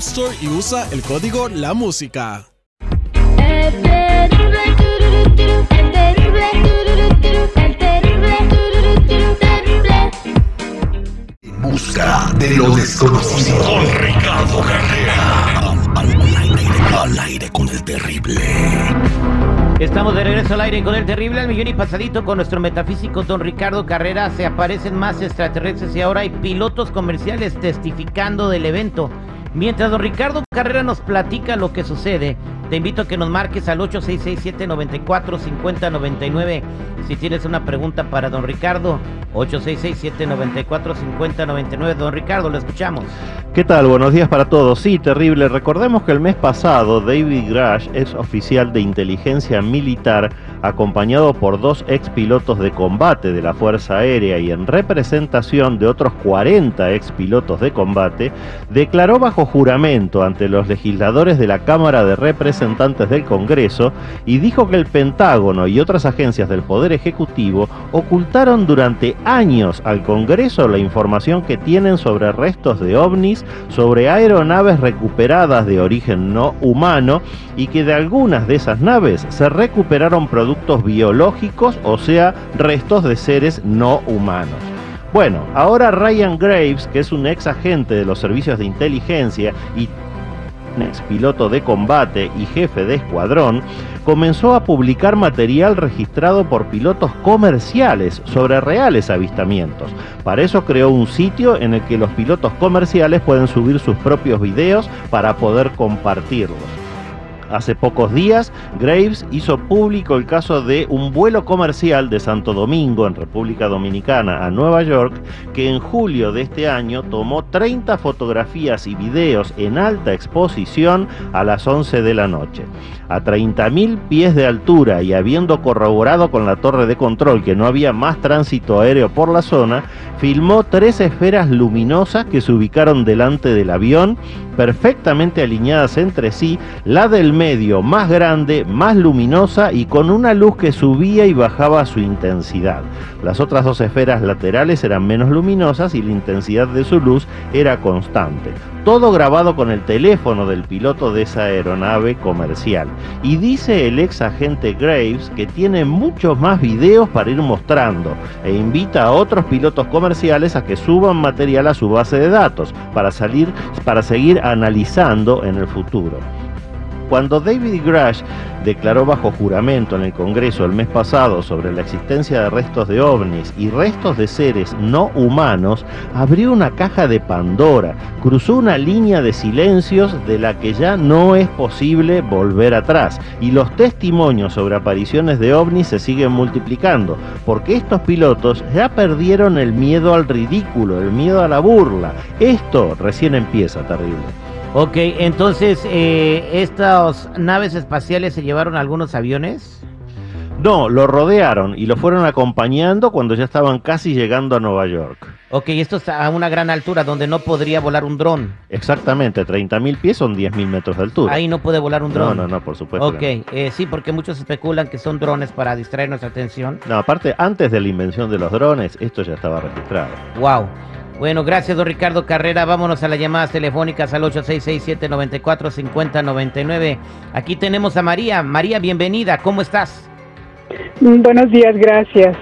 Store y usa el código La Música. En busca de lo desconocido. Con Ricardo Carrera. Al, aire, al aire con el terrible. Estamos de regreso al aire con el terrible al millón y pasadito con nuestro metafísico don Ricardo Carrera. Se aparecen más extraterrestres y ahora hay pilotos comerciales testificando del evento. Mientras don Ricardo Carrera nos platica lo que sucede, te invito a que nos marques al 8667-945099 si tienes una pregunta para don Ricardo. 8667-945099. Don Ricardo, lo escuchamos. ¿Qué tal? Buenos días para todos. Sí, terrible. Recordemos que el mes pasado David Grash es oficial de inteligencia militar acompañado por dos ex pilotos de combate de la Fuerza Aérea y en representación de otros 40 ex pilotos de combate, declaró bajo juramento ante los legisladores de la Cámara de Representantes del Congreso y dijo que el Pentágono y otras agencias del Poder Ejecutivo ocultaron durante años al Congreso la información que tienen sobre restos de ovnis, sobre aeronaves recuperadas de origen no humano y que de algunas de esas naves se recuperaron productos biológicos, o sea, restos de seres no humanos. Bueno, ahora Ryan Graves, que es un ex agente de los servicios de inteligencia y ex piloto de combate y jefe de escuadrón, comenzó a publicar material registrado por pilotos comerciales sobre reales avistamientos. Para eso creó un sitio en el que los pilotos comerciales pueden subir sus propios videos para poder compartirlos. Hace pocos días, Graves hizo público el caso de un vuelo comercial de Santo Domingo, en República Dominicana, a Nueva York, que en julio de este año tomó 30 fotografías y videos en alta exposición a las 11 de la noche. A 30.000 pies de altura y habiendo corroborado con la torre de control que no había más tránsito aéreo por la zona, filmó tres esferas luminosas que se ubicaron delante del avión, perfectamente alineadas entre sí, la del medio más grande, más luminosa y con una luz que subía y bajaba su intensidad. Las otras dos esferas laterales eran menos luminosas y la intensidad de su luz era constante. Todo grabado con el teléfono del piloto de esa aeronave comercial. Y dice el ex agente Graves que tiene muchos más videos para ir mostrando e invita a otros pilotos comerciales a que suban material a su base de datos para salir para seguir analizando en el futuro. Cuando David Grash declaró bajo juramento en el Congreso el mes pasado sobre la existencia de restos de ovnis y restos de seres no humanos, abrió una caja de Pandora, cruzó una línea de silencios de la que ya no es posible volver atrás y los testimonios sobre apariciones de ovnis se siguen multiplicando, porque estos pilotos ya perdieron el miedo al ridículo, el miedo a la burla. Esto recién empieza, terrible. Ok, entonces, eh, ¿estas naves espaciales se llevaron algunos aviones? No, lo rodearon y lo fueron acompañando cuando ya estaban casi llegando a Nueva York. Ok, esto está a una gran altura donde no podría volar un dron. Exactamente, 30.000 pies son 10.000 metros de altura. Ahí no puede volar un dron. No, no, no, por supuesto. Ok, eh, sí, porque muchos especulan que son drones para distraer nuestra atención. No, aparte, antes de la invención de los drones, esto ya estaba registrado. Wow. Bueno, gracias, don Ricardo Carrera. Vámonos a las llamadas telefónicas al 8667-945099. Aquí tenemos a María. María, bienvenida. ¿Cómo estás? Buenos días, gracias.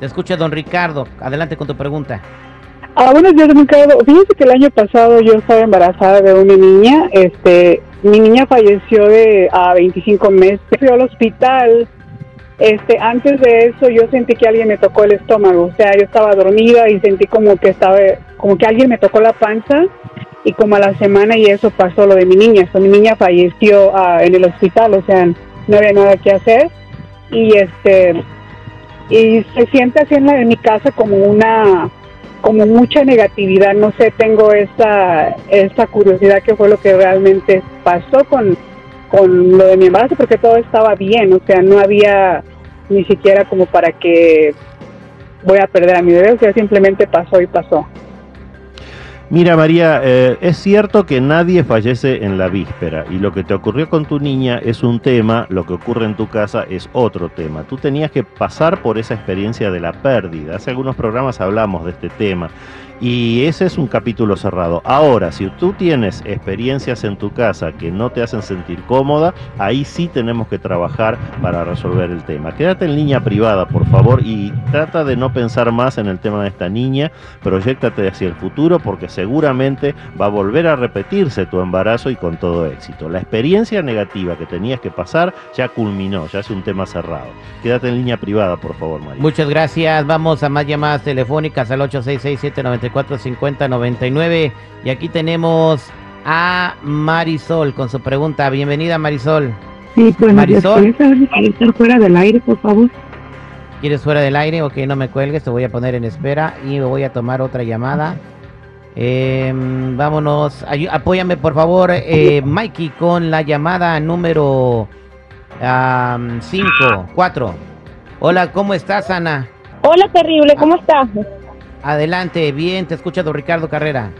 Te escucha don Ricardo. Adelante con tu pregunta. Ah, buenos días, Ricardo. Fíjense que el año pasado yo estaba embarazada de una niña. Este, mi niña falleció de a 25 meses. Fui al hospital. Este, antes de eso yo sentí que alguien me tocó el estómago. O sea, yo estaba dormida y sentí como que estaba, como que alguien me tocó la panza. Y como a la semana y eso pasó lo de mi niña. mi niña falleció ah, en el hospital. O sea, no había nada que hacer. Y este, y se siente así en, en mi casa como una como mucha negatividad, no sé, tengo esa, esa curiosidad que fue lo que realmente pasó con, con lo de mi embarazo, porque todo estaba bien, o sea, no había ni siquiera como para que voy a perder a mi bebé, o sea, simplemente pasó y pasó. Mira María, eh, es cierto que nadie fallece en la víspera y lo que te ocurrió con tu niña es un tema, lo que ocurre en tu casa es otro tema. Tú tenías que pasar por esa experiencia de la pérdida. Hace algunos programas hablamos de este tema y ese es un capítulo cerrado. Ahora, si tú tienes experiencias en tu casa que no te hacen sentir cómoda, ahí sí tenemos que trabajar para resolver el tema. Quédate en línea privada, por favor, y trata de no pensar más en el tema de esta niña. Proyectate hacia el futuro porque seguramente va a volver a repetirse tu embarazo y con todo éxito. La experiencia negativa que tenías que pasar ya culminó, ya es un tema cerrado. Quédate en línea privada, por favor, María. Muchas gracias. Vamos a más llamadas telefónicas al 8667 99 Y aquí tenemos a Marisol con su pregunta. Bienvenida, Marisol. Sí, pues Marisol. ¿Quieres estar fuera del aire, por favor? ¿Quieres fuera del aire? Ok, no me cuelgues, te voy a poner en espera y me voy a tomar otra llamada. Em, vámonos, apóyame por favor, eh, Mikey, con la llamada número 5, 4. Hola, ¿cómo estás, Ana? Hola, terrible, ¿cómo estás? Adelante, bien, te escucha don Ricardo Carrera.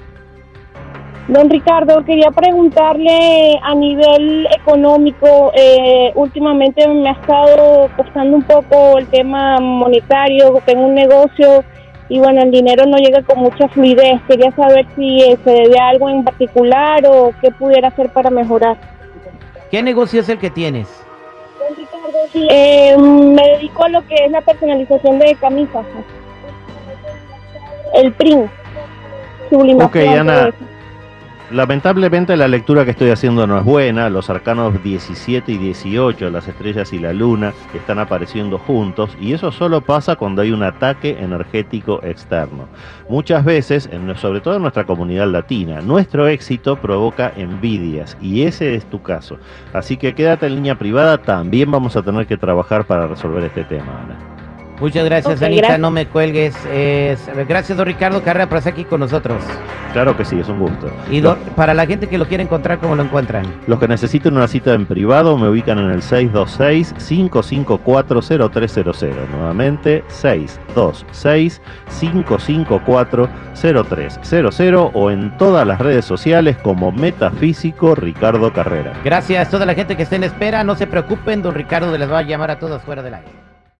Don Ricardo, quería preguntarle a nivel económico, eh, últimamente me ha estado costando un poco el tema monetario, tengo un negocio y bueno, el dinero no llega con mucha fluidez. Quería saber si eh, se debe a algo en particular o qué pudiera hacer para mejorar. ¿Qué negocio es el que tienes? Eh, me dedico a lo que es la personalización de camisas el PRIN. Ok, Ana. Lamentablemente la lectura que estoy haciendo no es buena, los arcanos 17 y 18, las estrellas y la luna, están apareciendo juntos y eso solo pasa cuando hay un ataque energético externo. Muchas veces, sobre todo en nuestra comunidad latina, nuestro éxito provoca envidias y ese es tu caso. Así que quédate en línea privada, también vamos a tener que trabajar para resolver este tema, Ana. Muchas gracias, Anita. No me cuelgues. gracias, don Ricardo Carrera, por estar aquí con nosotros. Claro que sí, es un gusto. Y para la gente que lo quiere encontrar, ¿cómo lo encuentran? Los que necesiten una cita en privado me ubican en el 626-554-0300. Nuevamente, 626-554-0300 o en todas las redes sociales como Metafísico Ricardo Carrera. Gracias a toda la gente que esté en espera. No se preocupen, don Ricardo les va a llamar a todos fuera del aire.